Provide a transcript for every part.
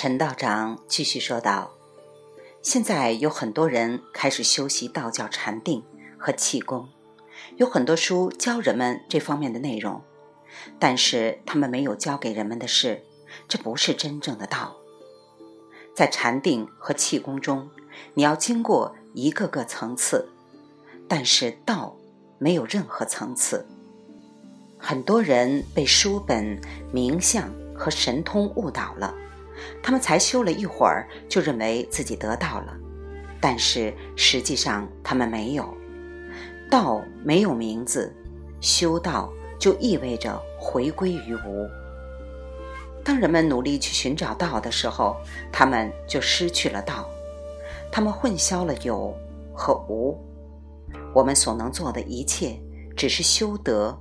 陈道长继续说道：“现在有很多人开始修习道教禅定和气功，有很多书教人们这方面的内容，但是他们没有教给人们的是，这不是真正的道。在禅定和气功中，你要经过一个个层次，但是道没有任何层次。很多人被书本、名相和神通误导了。”他们才修了一会儿，就认为自己得到了，但是实际上他们没有。道没有名字，修道就意味着回归于无。当人们努力去寻找道的时候，他们就失去了道，他们混淆了有和无。我们所能做的一切，只是修德、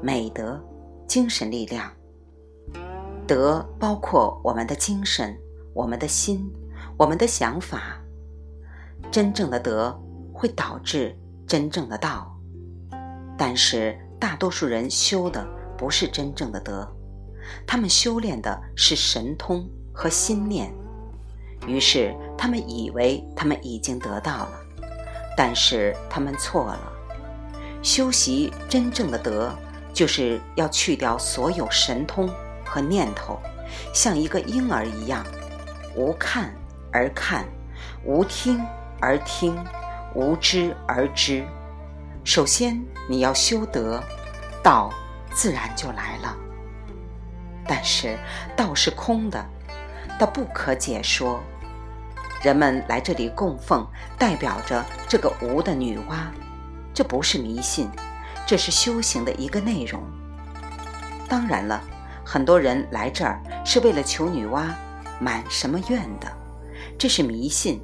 美德、精神力量。德包括我们的精神、我们的心、我们的想法。真正的德会导致真正的道，但是大多数人修的不是真正的德，他们修炼的是神通和心念。于是他们以为他们已经得到了，但是他们错了。修习真正的德，就是要去掉所有神通。和念头，像一个婴儿一样，无看而看，无听而听，无知而知。首先，你要修德，道自然就来了。但是，道是空的，它不可解说。人们来这里供奉，代表着这个无的女娲，这不是迷信，这是修行的一个内容。当然了。很多人来这儿是为了求女娲满什么愿的，这是迷信。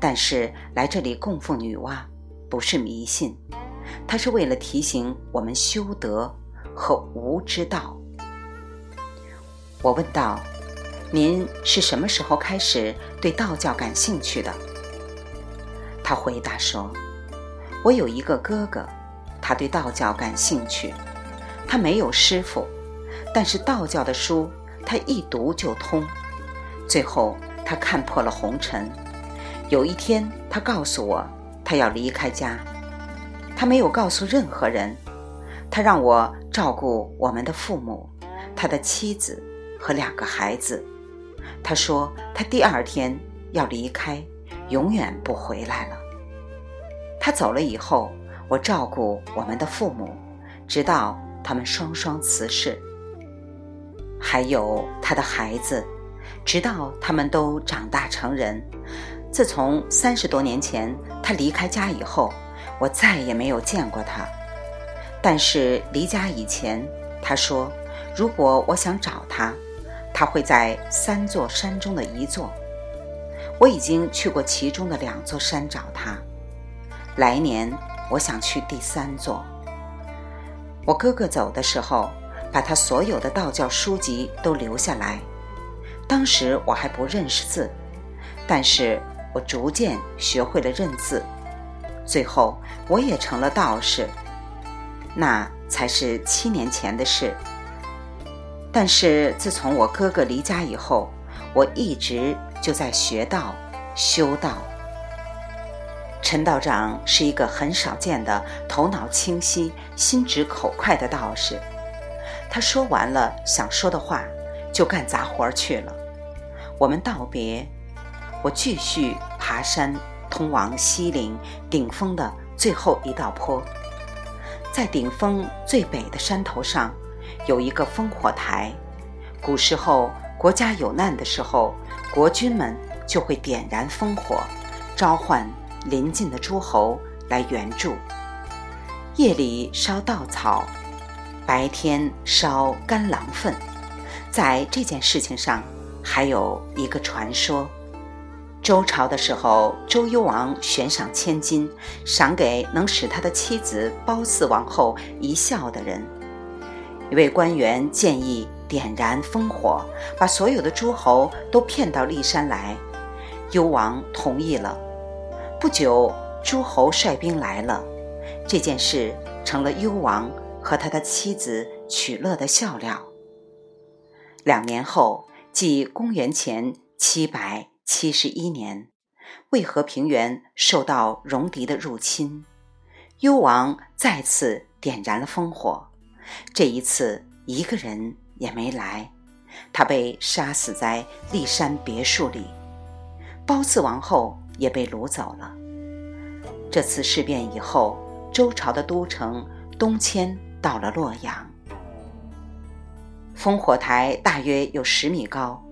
但是来这里供奉女娲不是迷信，它是为了提醒我们修德和无之道。我问道：“您是什么时候开始对道教感兴趣的？”他回答说：“我有一个哥哥，他对道教感兴趣，他没有师傅。”但是道教的书，他一读就通。最后，他看破了红尘。有一天，他告诉我，他要离开家。他没有告诉任何人。他让我照顾我们的父母、他的妻子和两个孩子。他说，他第二天要离开，永远不回来了。他走了以后，我照顾我们的父母，直到他们双双辞世。还有他的孩子，直到他们都长大成人。自从三十多年前他离开家以后，我再也没有见过他。但是离家以前，他说，如果我想找他，他会在三座山中的一座。我已经去过其中的两座山找他，来年我想去第三座。我哥哥走的时候。把他所有的道教书籍都留下来。当时我还不认识字，但是我逐渐学会了认字。最后我也成了道士，那才是七年前的事。但是自从我哥哥离家以后，我一直就在学道、修道。陈道长是一个很少见的头脑清晰、心直口快的道士。他说完了想说的话，就干杂活去了。我们道别，我继续爬山，通往西岭顶峰的最后一道坡。在顶峰最北的山头上，有一个烽火台。古时候国家有难的时候，国君们就会点燃烽火，召唤邻近的诸侯来援助。夜里烧稻草。白天烧干狼粪，在这件事情上还有一个传说：周朝的时候，周幽王悬赏千金，赏给能使他的妻子褒姒王后一笑的人。一位官员建议点燃烽火，把所有的诸侯都骗到骊山来。幽王同意了。不久，诸侯率兵来了，这件事成了幽王。和他的妻子取乐的笑料。两年后，即公元前七百七十一年，渭河平原受到戎狄的入侵，幽王再次点燃了烽火。这一次，一个人也没来，他被杀死在骊山别墅里。褒姒王后也被掳走了。这次事变以后，周朝的都城东迁到了洛阳。烽火台大约有十米高，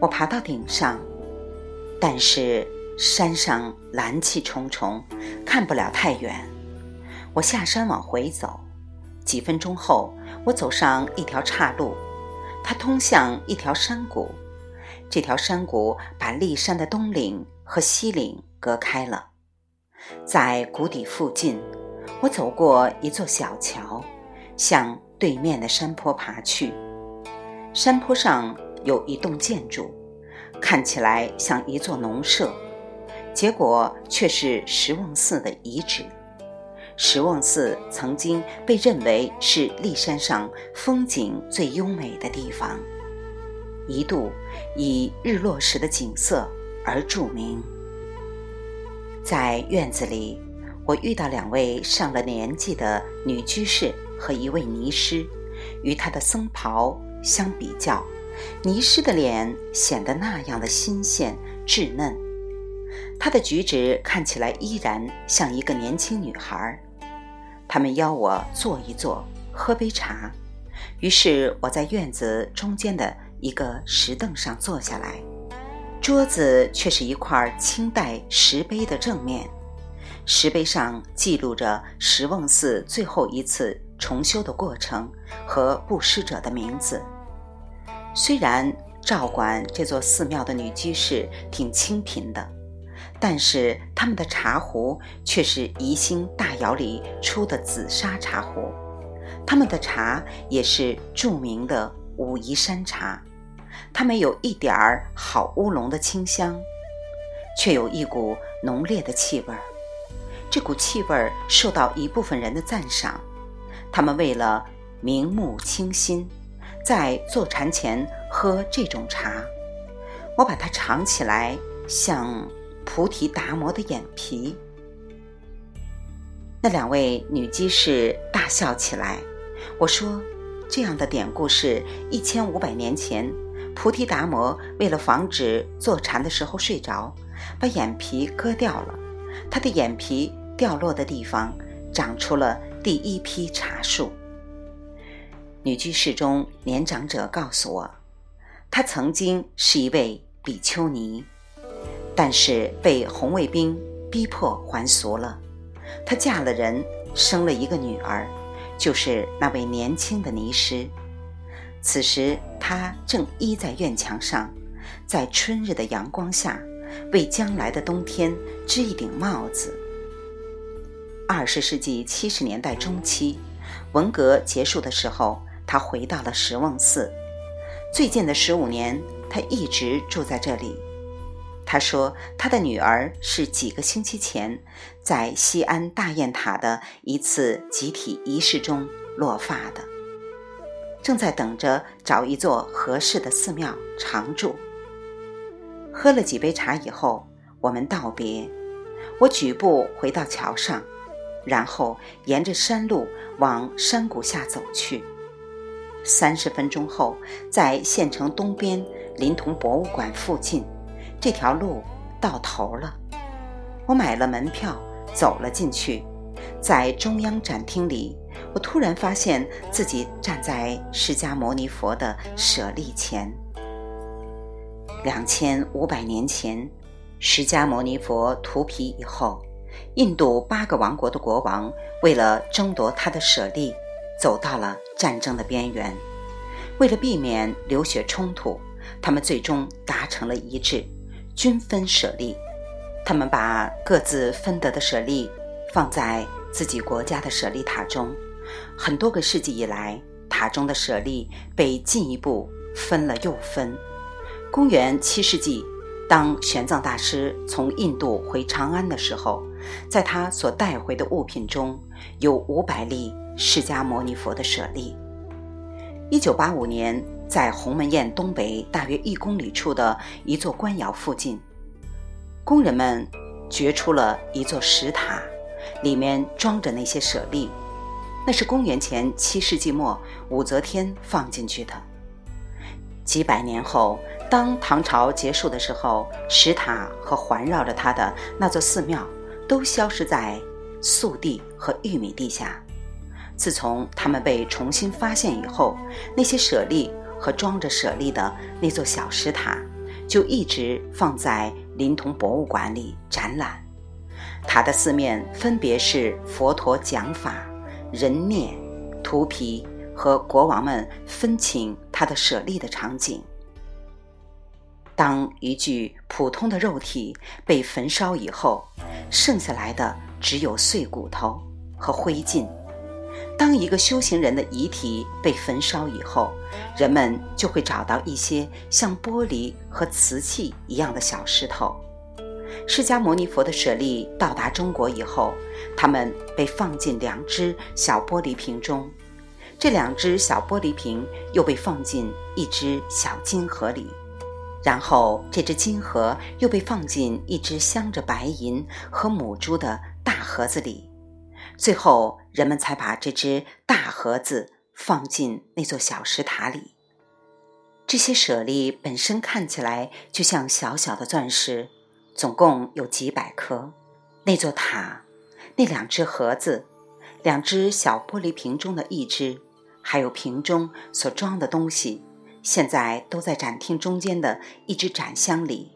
我爬到顶上，但是山上蓝气重重，看不了太远。我下山往回走。几分钟后，我走上一条岔路，它通向一条山谷。这条山谷把骊山的东岭和西岭隔开了。在谷底附近，我走过一座小桥，向对面的山坡爬去。山坡上有一栋建筑，看起来像一座农舍，结果却是石瓮寺的遗址。石瓮寺曾经被认为是骊山上风景最优美的地方，一度以日落时的景色而著名。在院子里，我遇到两位上了年纪的女居士和一位尼师。与他的僧袍相比较，尼师的脸显得那样的新鲜稚嫩，他的举止看起来依然像一个年轻女孩。他们邀我坐一坐，喝杯茶。于是我在院子中间的一个石凳上坐下来，桌子却是一块清代石碑的正面，石碑上记录着石瓮寺最后一次重修的过程和布施者的名字。虽然照管这座寺庙的女居士挺清贫的。但是他们的茶壶却是宜兴大窑里出的紫砂茶壶，他们的茶也是著名的武夷山茶，它没有一点儿好乌龙的清香，却有一股浓烈的气味儿。这股气味儿受到一部分人的赞赏，他们为了明目清心，在坐禅前喝这种茶。我把它尝起来，像。菩提达摩的眼皮。那两位女居士大笑起来。我说：“这样的典故是一千五百年前，菩提达摩为了防止坐禅的时候睡着，把眼皮割掉了。他的眼皮掉落的地方，长出了第一批茶树。”女居士中年长者告诉我，她曾经是一位比丘尼。但是被红卫兵逼迫还俗了，她嫁了人，生了一个女儿，就是那位年轻的尼师。此时她正依在院墙上，在春日的阳光下，为将来的冬天织一顶帽子。二十世纪七十年代中期，文革结束的时候，他回到了石瓮寺。最近的十五年，他一直住在这里。他说：“他的女儿是几个星期前在西安大雁塔的一次集体仪式中落发的，正在等着找一座合适的寺庙常住。”喝了几杯茶以后，我们道别。我举步回到桥上，然后沿着山路往山谷下走去。三十分钟后，在县城东边临潼博物馆附近。这条路到头了，我买了门票，走了进去。在中央展厅里，我突然发现自己站在释迦牟尼佛的舍利前。两千五百年前，释迦牟尼佛涂皮以后，印度八个王国的国王为了争夺他的舍利，走到了战争的边缘。为了避免流血冲突，他们最终达成了一致。均分舍利，他们把各自分得的舍利放在自己国家的舍利塔中。很多个世纪以来，塔中的舍利被进一步分了又分。公元七世纪，当玄奘大师从印度回长安的时候，在他所带回的物品中有五百粒释迦牟尼佛的舍利。一九八五年，在鸿门宴东北大约一公里处的一座官窑附近，工人们掘出了一座石塔，里面装着那些舍利。那是公元前七世纪末武则天放进去的。几百年后，当唐朝结束的时候，石塔和环绕着它的那座寺庙都消失在粟地和玉米地下。自从它们被重新发现以后，那些舍利和装着舍利的那座小石塔，就一直放在临潼博物馆里展览。塔的四面分别是佛陀讲法、人念、涂皮和国王们分请他的舍利的场景。当一具普通的肉体被焚烧以后，剩下来的只有碎骨头和灰烬。当一个修行人的遗体被焚烧以后，人们就会找到一些像玻璃和瓷器一样的小石头。释迦牟尼佛的舍利到达中国以后，他们被放进两只小玻璃瓶中，这两只小玻璃瓶又被放进一只小金盒里，然后这只金盒又被放进一只镶着白银和母珠的大盒子里。最后，人们才把这只大盒子放进那座小石塔里。这些舍利本身看起来就像小小的钻石，总共有几百颗。那座塔、那两只盒子、两只小玻璃瓶中的一只，还有瓶中所装的东西，现在都在展厅中间的一只展箱里。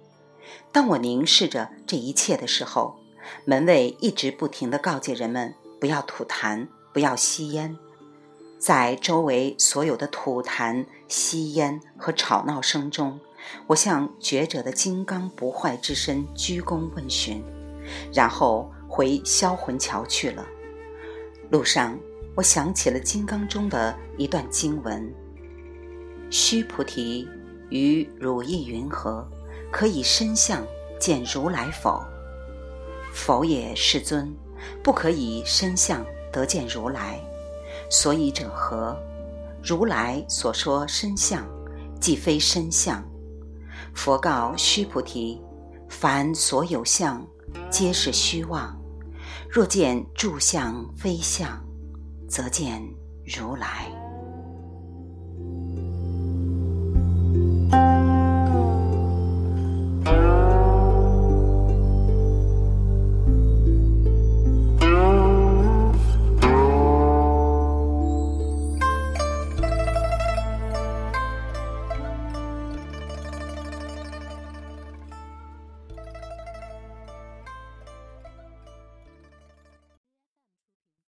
当我凝视着这一切的时候，门卫一直不停地告诫人们。不要吐痰，不要吸烟。在周围所有的吐痰、吸烟和吵闹声中，我向觉者的金刚不坏之身鞠躬问询，然后回销魂桥去了。路上，我想起了金刚中的一段经文：“须菩提，于汝意云何？可以身相见如来否？”否也，世尊。不可以身相得见如来，所以者何？如来所说身相，既非身相。佛告须菩提：凡所有相，皆是虚妄。若见诸相非相，则见如来。